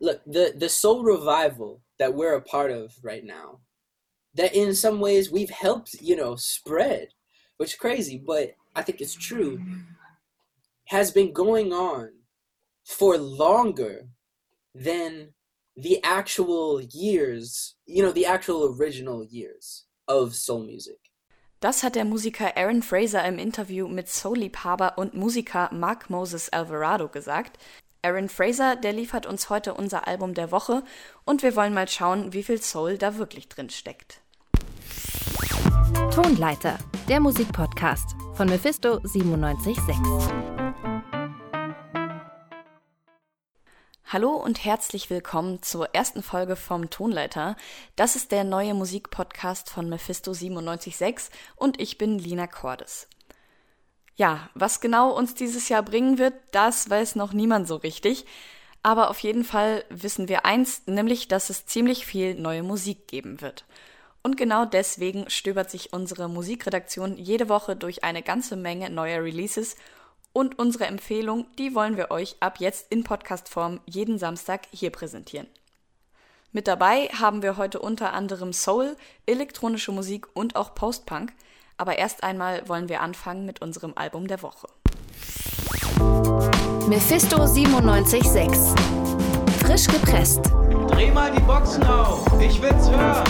look the the soul revival that we're a part of right now that in some ways we've helped you know spread which is crazy but i think it's true has been going on for longer than the actual years you know the actual original years of soul music Das hat der Musiker Aaron Fraser im Interview mit Soul-Liebhaber und Musiker Mark Moses Alvarado gesagt. Aaron Fraser, der liefert uns heute unser Album der Woche und wir wollen mal schauen, wie viel Soul da wirklich drin steckt. Tonleiter, der Musikpodcast von Mephisto 976. Hallo und herzlich willkommen zur ersten Folge vom Tonleiter. Das ist der neue Musikpodcast von Mephisto 976 und ich bin Lina Cordes. Ja, was genau uns dieses Jahr bringen wird, das weiß noch niemand so richtig. Aber auf jeden Fall wissen wir eins, nämlich, dass es ziemlich viel neue Musik geben wird. Und genau deswegen stöbert sich unsere Musikredaktion jede Woche durch eine ganze Menge neuer Releases und unsere Empfehlung, die wollen wir euch ab jetzt in Podcastform jeden Samstag hier präsentieren. Mit dabei haben wir heute unter anderem Soul, elektronische Musik und auch Post-Punk. Aber erst einmal wollen wir anfangen mit unserem Album der Woche. Mephisto 976. Frisch gepresst. Dreh mal die Boxen auf, ich will's hören.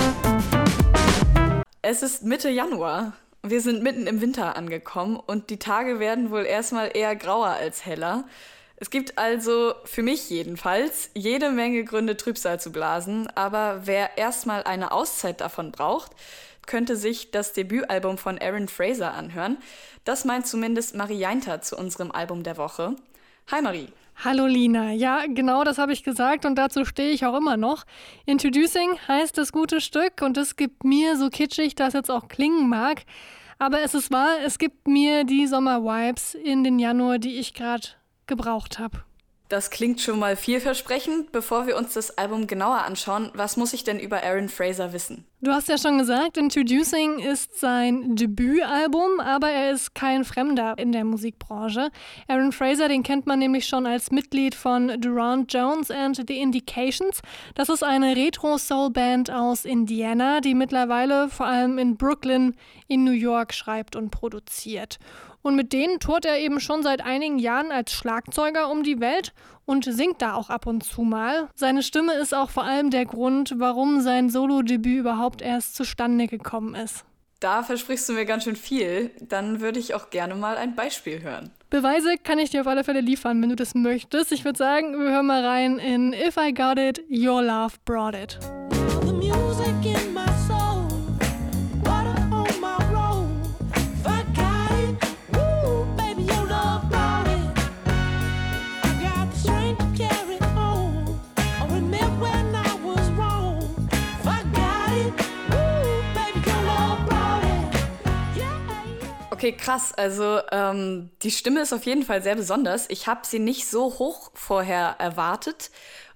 Es ist Mitte Januar. Wir sind mitten im Winter angekommen und die Tage werden wohl erstmal eher grauer als heller. Es gibt also, für mich jedenfalls, jede Menge Gründe, Trübsal zu blasen, aber wer erstmal eine Auszeit davon braucht, könnte sich das Debütalbum von Aaron Fraser anhören. Das meint zumindest Marie Jainter zu unserem Album der Woche. Hi Marie. Hallo Lina, ja, genau das habe ich gesagt und dazu stehe ich auch immer noch. Introducing heißt das gute Stück und es gibt mir, so kitschig das jetzt auch klingen mag, aber es ist wahr, es gibt mir die Sommer-Vibes in den Januar, die ich gerade gebraucht habe. Das klingt schon mal vielversprechend. Bevor wir uns das Album genauer anschauen, was muss ich denn über Aaron Fraser wissen? Du hast ja schon gesagt, Introducing ist sein Debütalbum, aber er ist kein Fremder in der Musikbranche. Aaron Fraser, den kennt man nämlich schon als Mitglied von Durant Jones and the Indications. Das ist eine Retro-Soul-Band aus Indiana, die mittlerweile vor allem in Brooklyn in New York schreibt und produziert. Und mit denen tourt er eben schon seit einigen Jahren als Schlagzeuger um die Welt und singt da auch ab und zu mal. Seine Stimme ist auch vor allem der Grund, warum sein Solo-Debüt überhaupt erst zustande gekommen ist. Da versprichst du mir ganz schön viel. Dann würde ich auch gerne mal ein Beispiel hören. Beweise kann ich dir auf alle Fälle liefern, wenn du das möchtest. Ich würde sagen, wir hören mal rein in If I Got It, Your Love Brought It. Okay, krass. Also ähm, die Stimme ist auf jeden Fall sehr besonders. Ich habe sie nicht so hoch vorher erwartet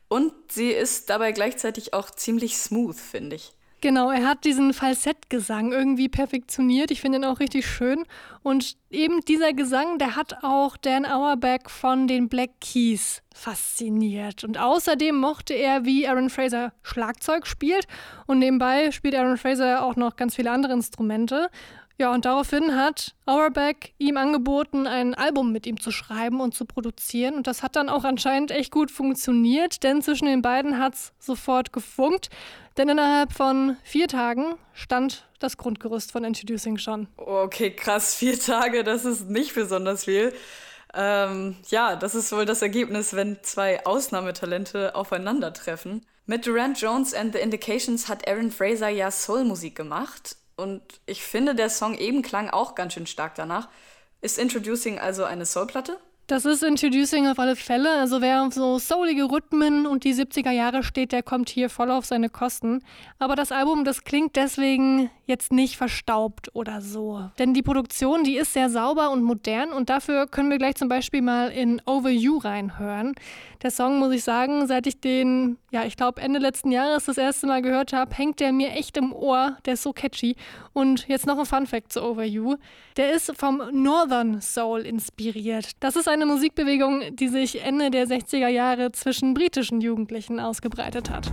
und sie ist dabei gleichzeitig auch ziemlich smooth, finde ich. Genau, er hat diesen Falsettgesang irgendwie perfektioniert. Ich finde ihn auch richtig schön. Und eben dieser Gesang, der hat auch Dan Auerbach von den Black Keys fasziniert. Und außerdem mochte er, wie Aaron Fraser Schlagzeug spielt. Und nebenbei spielt Aaron Fraser auch noch ganz viele andere Instrumente. Ja, und daraufhin hat Auerbach ihm angeboten, ein Album mit ihm zu schreiben und zu produzieren. Und das hat dann auch anscheinend echt gut funktioniert, denn zwischen den beiden hat es sofort gefunkt. Denn innerhalb von vier Tagen stand das Grundgerüst von Introducing schon. Okay, krass, vier Tage, das ist nicht besonders viel. Ähm, ja, das ist wohl das Ergebnis, wenn zwei Ausnahmetalente aufeinandertreffen. Mit Durant Jones and the Indications hat Aaron Fraser ja Soulmusik gemacht und ich finde, der Song eben klang auch ganz schön stark danach. Ist Introducing also eine Soulplatte? Das ist Introducing auf alle Fälle. Also wer auf so soulige Rhythmen und die 70er Jahre steht, der kommt hier voll auf seine Kosten. Aber das Album, das klingt deswegen jetzt nicht verstaubt oder so. Denn die Produktion, die ist sehr sauber und modern und dafür können wir gleich zum Beispiel mal in Over You reinhören. Der Song, muss ich sagen, seit ich den ja, ich glaube, Ende letzten Jahres das erste Mal gehört habe, hängt der mir echt im Ohr. Der ist so catchy. Und jetzt noch ein Fun Fact zu Over You. Der ist vom Northern Soul inspiriert. Das ist eine Musikbewegung, die sich Ende der 60er Jahre zwischen britischen Jugendlichen ausgebreitet hat.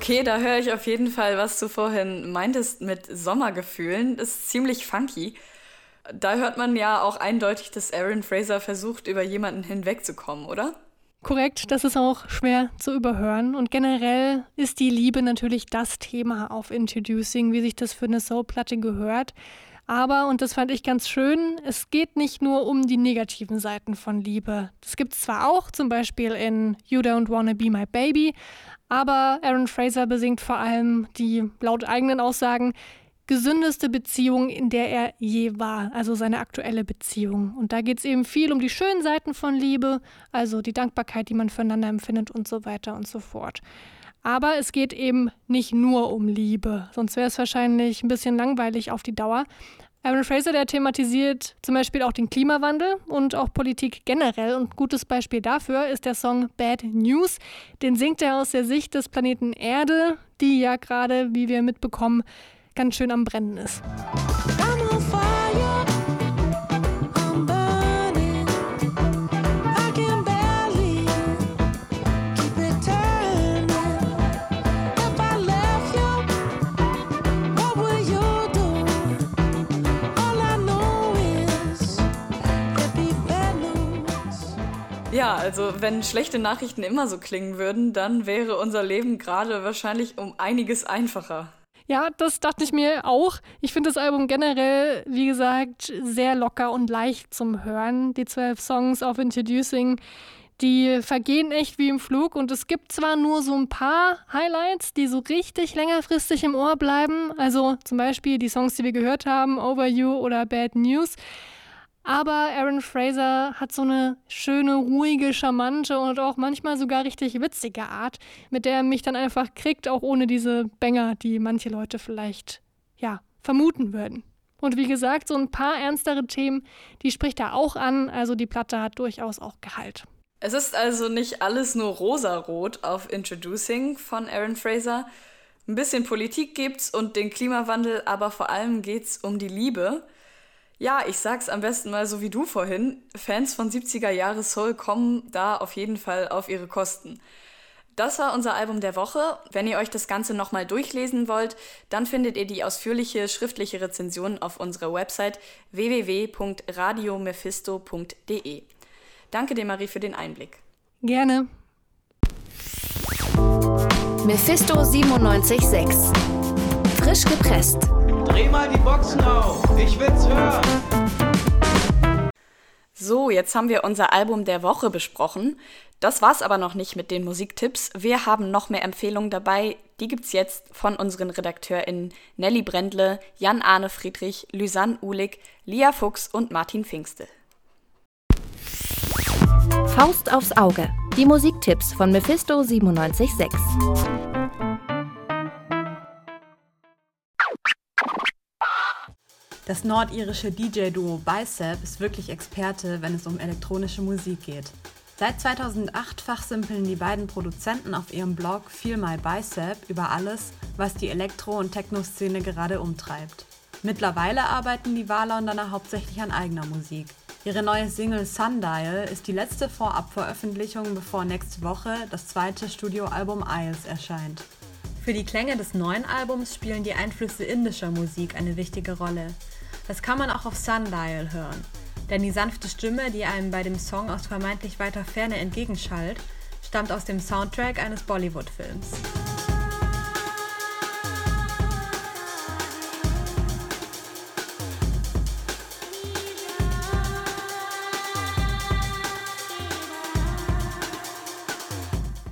Okay, da höre ich auf jeden Fall, was du vorhin meintest mit Sommergefühlen. Das ist ziemlich funky. Da hört man ja auch eindeutig, dass Aaron Fraser versucht, über jemanden hinwegzukommen, oder? Korrekt, das ist auch schwer zu überhören. Und generell ist die Liebe natürlich das Thema auf Introducing, wie sich das für eine Soul-Platte gehört. Aber, und das fand ich ganz schön, es geht nicht nur um die negativen Seiten von Liebe. Das gibt es zwar auch, zum Beispiel in You Don't Wanna Be My Baby, aber Aaron Fraser besingt vor allem die, laut eigenen Aussagen, gesündeste Beziehung, in der er je war, also seine aktuelle Beziehung. Und da geht es eben viel um die schönen Seiten von Liebe, also die Dankbarkeit, die man füreinander empfindet und so weiter und so fort. Aber es geht eben nicht nur um Liebe, sonst wäre es wahrscheinlich ein bisschen langweilig auf die Dauer. Aaron Fraser, der thematisiert zum Beispiel auch den Klimawandel und auch Politik generell. Und ein gutes Beispiel dafür ist der Song Bad News. Den singt er aus der Sicht des Planeten Erde, die ja gerade, wie wir mitbekommen, ganz schön am Brennen ist. Also wenn schlechte Nachrichten immer so klingen würden, dann wäre unser Leben gerade wahrscheinlich um einiges einfacher. Ja, das dachte ich mir auch. Ich finde das Album generell, wie gesagt, sehr locker und leicht zum Hören. Die zwölf Songs auf Introducing, die vergehen echt wie im Flug und es gibt zwar nur so ein paar Highlights, die so richtig längerfristig im Ohr bleiben. Also zum Beispiel die Songs, die wir gehört haben, Over You oder Bad News. Aber Aaron Fraser hat so eine schöne, ruhige, charmante und auch manchmal sogar richtig witzige Art, mit der er mich dann einfach kriegt, auch ohne diese Bänger, die manche Leute vielleicht, ja, vermuten würden. Und wie gesagt, so ein paar ernstere Themen, die spricht er auch an, also die Platte hat durchaus auch Gehalt. Es ist also nicht alles nur rosarot auf Introducing von Aaron Fraser. Ein bisschen Politik gibt's und den Klimawandel, aber vor allem geht's um die Liebe. Ja, ich sag's am besten mal so wie du vorhin. Fans von 70er Jahre Soul kommen da auf jeden Fall auf ihre Kosten. Das war unser Album der Woche. Wenn ihr euch das Ganze nochmal durchlesen wollt, dann findet ihr die ausführliche schriftliche Rezension auf unserer Website www.radiomephisto.de. Danke dir, Marie, für den Einblick. Gerne. Mephisto 976. Frisch gepresst. Dreh mal die Boxen auf. Ich will's hören. So, jetzt haben wir unser Album der Woche besprochen. Das war's aber noch nicht mit den Musiktipps. Wir haben noch mehr Empfehlungen dabei. Die gibt's jetzt von unseren RedakteurInnen Nelly Brendle, Jan-Arne Friedrich, Lysanne Uhlig, Lia Fuchs und Martin Pfingstel. Faust aufs Auge. Die Musiktipps von Mephisto 976. Das nordirische DJ-Duo Bicep ist wirklich Experte, wenn es um elektronische Musik geht. Seit 2008 fachsimpeln die beiden Produzenten auf ihrem Blog Feel My Bicep über alles, was die Elektro- und Techno-Szene gerade umtreibt. Mittlerweile arbeiten die Wahlonderner hauptsächlich an eigener Musik. Ihre neue Single Sundial ist die letzte Vorabveröffentlichung, bevor nächste Woche das zweite Studioalbum Isles erscheint. Für die Klänge des neuen Albums spielen die Einflüsse indischer Musik eine wichtige Rolle. Das kann man auch auf Sundial hören. Denn die sanfte Stimme, die einem bei dem Song aus vermeintlich weiter Ferne entgegenschallt, stammt aus dem Soundtrack eines Bollywood-Films.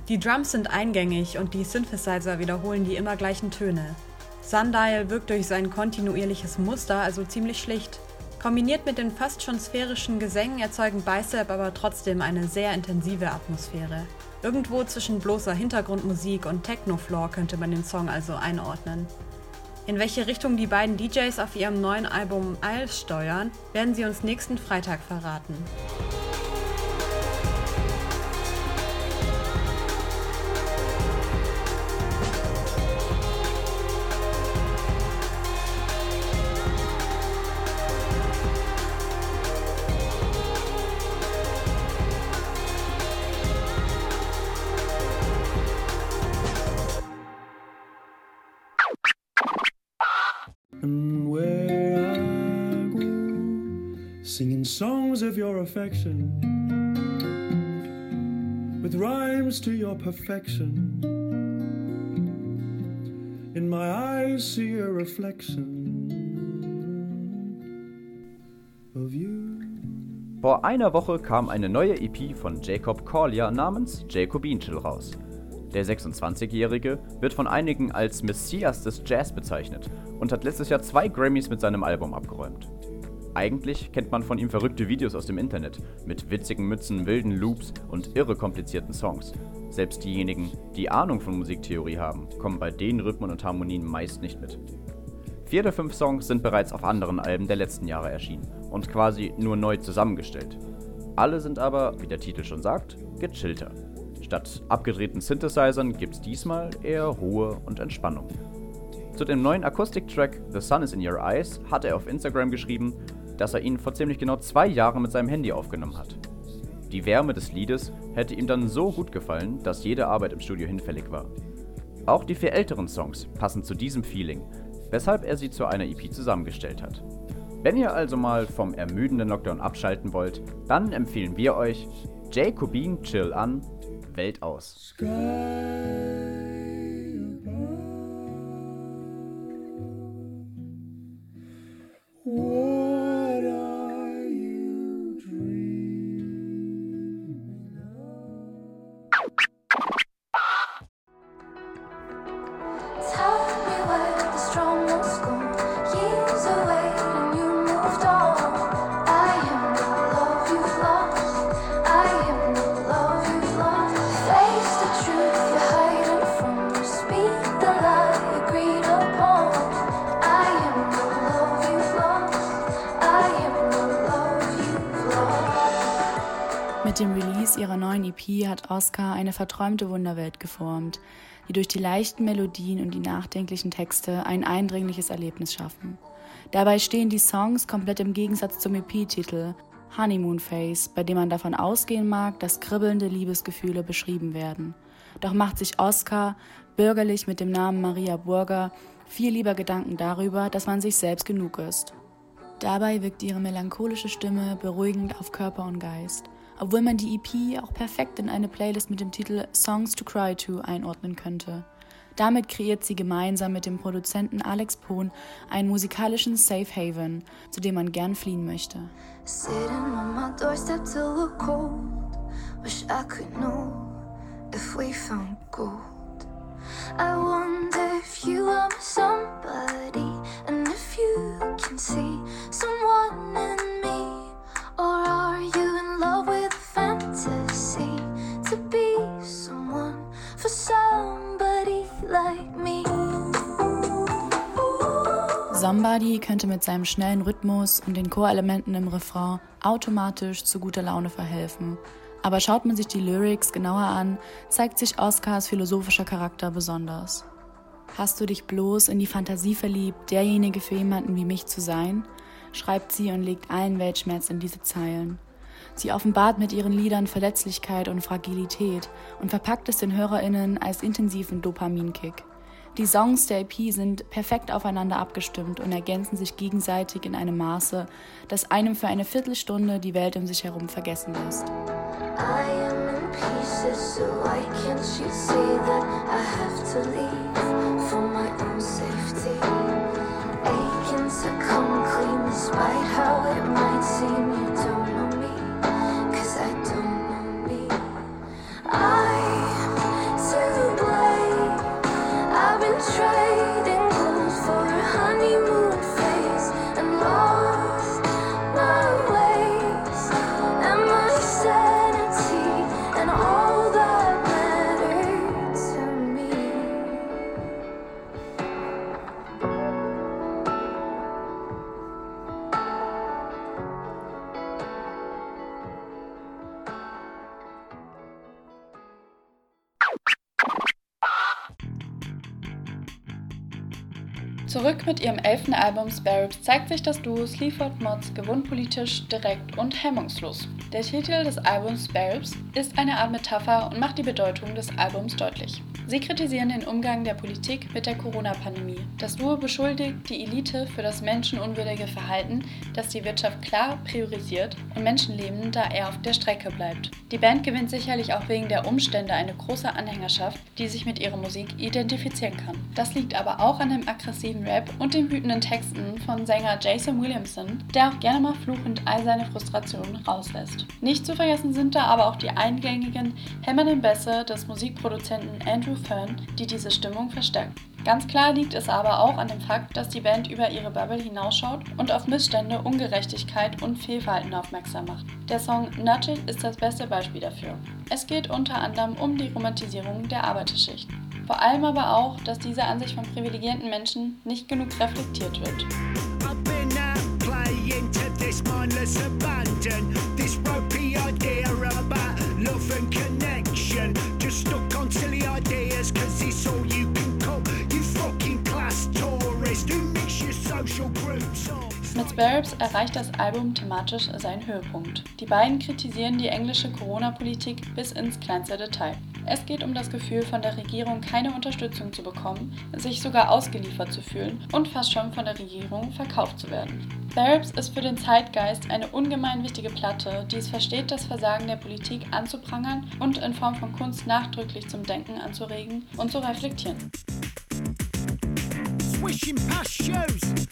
Die Drums sind eingängig und die Synthesizer wiederholen die immer gleichen Töne. Sundial wirkt durch sein kontinuierliches Muster also ziemlich schlicht. Kombiniert mit den fast schon sphärischen Gesängen erzeugen Bicep aber trotzdem eine sehr intensive Atmosphäre. Irgendwo zwischen bloßer Hintergrundmusik und Techno-Floor könnte man den Song also einordnen. In welche Richtung die beiden DJs auf ihrem neuen Album Isles steuern, werden sie uns nächsten Freitag verraten. Singing songs of your affection, with rhymes to your perfection. In my eyes, see a reflection of you. Vor einer Woche kam eine neue EP von Jacob Collier namens Jacobin Chill raus. Der 26-Jährige wird von einigen als Messias des Jazz bezeichnet und hat letztes Jahr zwei Grammys mit seinem Album abgeräumt. Eigentlich kennt man von ihm verrückte Videos aus dem Internet mit witzigen Mützen, wilden Loops und irre komplizierten Songs. Selbst diejenigen, die Ahnung von Musiktheorie haben, kommen bei den Rhythmen und Harmonien meist nicht mit. Vier der fünf Songs sind bereits auf anderen Alben der letzten Jahre erschienen und quasi nur neu zusammengestellt. Alle sind aber, wie der Titel schon sagt, gechillter. Statt abgedrehten Synthesizern gibt's diesmal eher Ruhe und Entspannung. Zu dem neuen Akustiktrack The Sun is in Your Eyes hat er auf Instagram geschrieben, dass er ihn vor ziemlich genau zwei Jahren mit seinem Handy aufgenommen hat. Die Wärme des Liedes hätte ihm dann so gut gefallen, dass jede Arbeit im Studio hinfällig war. Auch die vier älteren Songs passen zu diesem Feeling, weshalb er sie zu einer EP zusammengestellt hat. Wenn ihr also mal vom ermüdenden Lockdown abschalten wollt, dann empfehlen wir euch Jacobin Chill an Welt aus. What Mit dem Release ihrer neuen EP hat Oscar eine verträumte Wunderwelt geformt, die durch die leichten Melodien und die nachdenklichen Texte ein eindringliches Erlebnis schaffen. Dabei stehen die Songs komplett im Gegensatz zum EP-Titel Honeymoon Face, bei dem man davon ausgehen mag, dass kribbelnde Liebesgefühle beschrieben werden. Doch macht sich Oscar, bürgerlich mit dem Namen Maria Burger, viel lieber Gedanken darüber, dass man sich selbst genug ist. Dabei wirkt ihre melancholische Stimme beruhigend auf Körper und Geist, obwohl man die EP auch perfekt in eine Playlist mit dem Titel Songs to Cry to einordnen könnte. Damit kreiert sie gemeinsam mit dem Produzenten Alex Pohn einen musikalischen Safe Haven, zu dem man gern fliehen möchte. I. I wonder if you are somebody, and if you can see someone in me. Or are Somebody könnte mit seinem schnellen Rhythmus und den Chorelementen im Refrain automatisch zu guter Laune verhelfen. Aber schaut man sich die Lyrics genauer an, zeigt sich Oscars philosophischer Charakter besonders. Hast du dich bloß in die Fantasie verliebt, derjenige für jemanden wie mich zu sein? schreibt sie und legt allen Weltschmerz in diese Zeilen. Sie offenbart mit ihren Liedern Verletzlichkeit und Fragilität und verpackt es den HörerInnen als intensiven Dopaminkick. Die Songs der EP sind perfekt aufeinander abgestimmt und ergänzen sich gegenseitig in einem Maße, das einem für eine Viertelstunde die Welt um sich herum vergessen lässt. I am in pieces, so why can't you see that I have to leave Zurück mit ihrem elften Album Sparrows zeigt sich das Duo Sleaford Mods gewohnpolitisch, direkt und hemmungslos. Der Titel des Albums Sparrows ist eine Art Metapher und macht die Bedeutung des Albums deutlich. Sie kritisieren den Umgang der Politik mit der Corona-Pandemie. Das Duo beschuldigt die Elite für das menschenunwürdige Verhalten, das die Wirtschaft klar priorisiert und Menschenleben da eher auf der Strecke bleibt. Die Band gewinnt sicherlich auch wegen der Umstände eine große Anhängerschaft, die sich mit ihrer Musik identifizieren kann. Das liegt aber auch an dem aggressiven Rap und den wütenden Texten von Sänger Jason Williamson, der auch gerne mal fluchend all seine Frustrationen rauslässt. Nicht zu vergessen sind da aber auch die eingängigen, hämmernden Bässe des Musikproduzenten Andrew Fern, die diese Stimmung verstärken. Ganz klar liegt es aber auch an dem Fakt, dass die Band über ihre Bubble hinausschaut und auf Missstände, Ungerechtigkeit und Fehlverhalten aufmerksam macht. Der Song Nudge ist das beste Beispiel dafür. Es geht unter anderem um die Romantisierung der Arbeiterschicht. Vor allem aber auch, dass diese Ansicht von privilegierten Menschen nicht genug reflektiert wird. This mindless abandon. This ropey idea about up. Mit Sparrows erreicht das Album thematisch seinen Höhepunkt. Die beiden kritisieren die englische Corona-Politik bis ins kleinste Detail. Es geht um das Gefühl, von der Regierung keine Unterstützung zu bekommen, sich sogar ausgeliefert zu fühlen und fast schon von der Regierung verkauft zu werden. Sparrows ist für den Zeitgeist eine ungemein wichtige Platte, die es versteht, das Versagen der Politik anzuprangern und in Form von Kunst nachdrücklich zum Denken anzuregen und zu reflektieren. Swishing past shoes.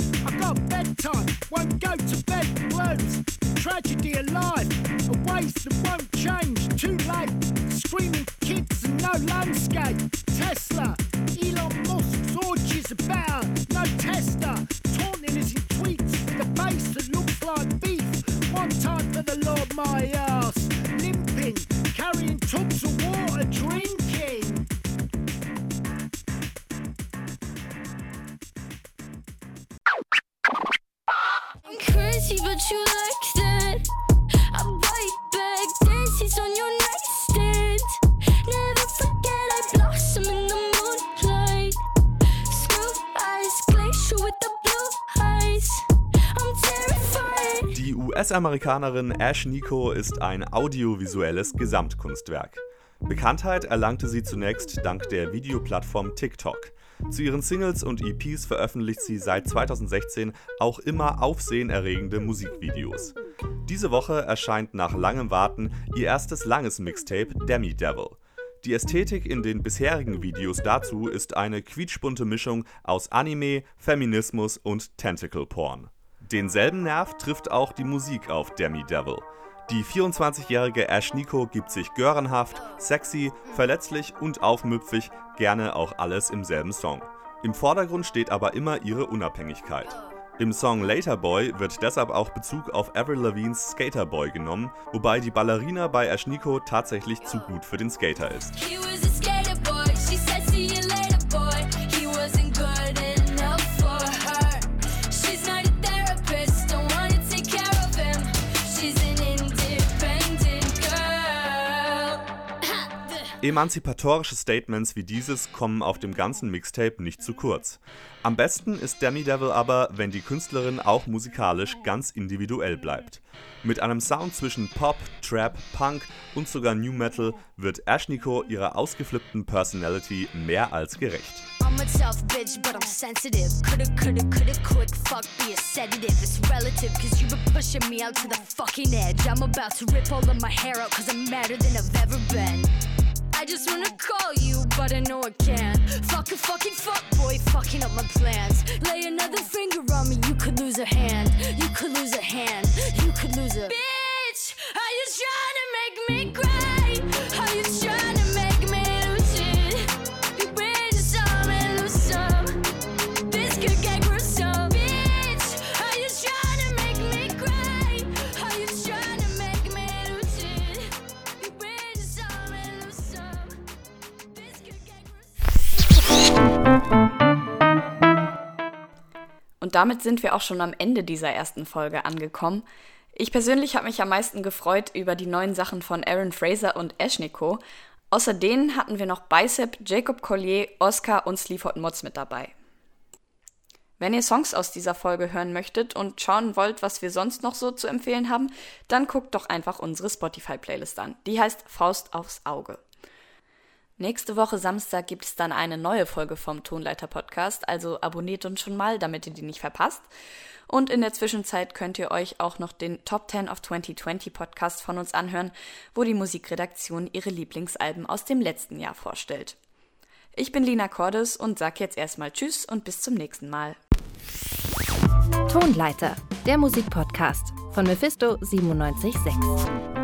Bedtime, won't go to bed blues. Tragedy alive, a waste that won't change. Too late, screaming kids and no landscape. Tesla, Elon Musk's orgies about no tester. Taunting us in tweets with a face that looks like beef. One time for the Lord, my ass. Limping, carrying tubs of Die US-Amerikanerin Ash Nico ist ein audiovisuelles Gesamtkunstwerk. Bekanntheit erlangte sie zunächst dank der Videoplattform TikTok. Zu ihren Singles und EPs veröffentlicht sie seit 2016 auch immer aufsehenerregende Musikvideos. Diese Woche erscheint nach langem Warten ihr erstes langes Mixtape Demi Devil. Die Ästhetik in den bisherigen Videos dazu ist eine quietschbunte Mischung aus Anime, Feminismus und Tentacle Porn. Denselben Nerv trifft auch die Musik auf Demi Devil. Die 24-jährige Ash Nico gibt sich görenhaft, sexy, verletzlich und aufmüpfig gerne auch alles im selben Song. Im Vordergrund steht aber immer ihre Unabhängigkeit. Im Song Later Boy wird deshalb auch Bezug auf Avril Lavigne's Skater Boy genommen, wobei die Ballerina bei Ash Nico tatsächlich zu gut für den Skater ist. Emanzipatorische Statements wie dieses kommen auf dem ganzen Mixtape nicht zu kurz. Am besten ist Demi Devil aber, wenn die Künstlerin auch musikalisch ganz individuell bleibt. Mit einem Sound zwischen Pop, Trap, Punk und sogar New Metal wird Ash Nico ihrer ausgeflippten Personality mehr als gerecht. I'm a tough bitch, but I'm sensitive. Coulda, coulda, coulda, quick fuck, be a sedative. It's relative, cause you've been pushing me out to the fucking edge. I'm about to rip all of my hair out, cause I'm madder than I've ever been. I just wanna call you, but I know I can't. Fucking, fucking fuck, boy, fucking up my plans. Lay another finger on me, you could lose a hand. You could lose a hand. You could lose a. Bitch, are you trying to make me cry? Damit sind wir auch schon am Ende dieser ersten Folge angekommen. Ich persönlich habe mich am meisten gefreut über die neuen Sachen von Aaron Fraser und Ashniko. Außer denen hatten wir noch Bicep, Jacob Collier, Oscar und Sleaford Mods mit dabei. Wenn ihr Songs aus dieser Folge hören möchtet und schauen wollt, was wir sonst noch so zu empfehlen haben, dann guckt doch einfach unsere Spotify-Playlist an. Die heißt Faust aufs Auge. Nächste Woche Samstag gibt es dann eine neue Folge vom Tonleiter Podcast, also abonniert uns schon mal, damit ihr die nicht verpasst. Und in der Zwischenzeit könnt ihr euch auch noch den Top 10 of 2020 Podcast von uns anhören, wo die Musikredaktion ihre Lieblingsalben aus dem letzten Jahr vorstellt. Ich bin Lina Cordes und sag jetzt erstmal Tschüss und bis zum nächsten Mal. Tonleiter, der Musikpodcast von Mephisto 976.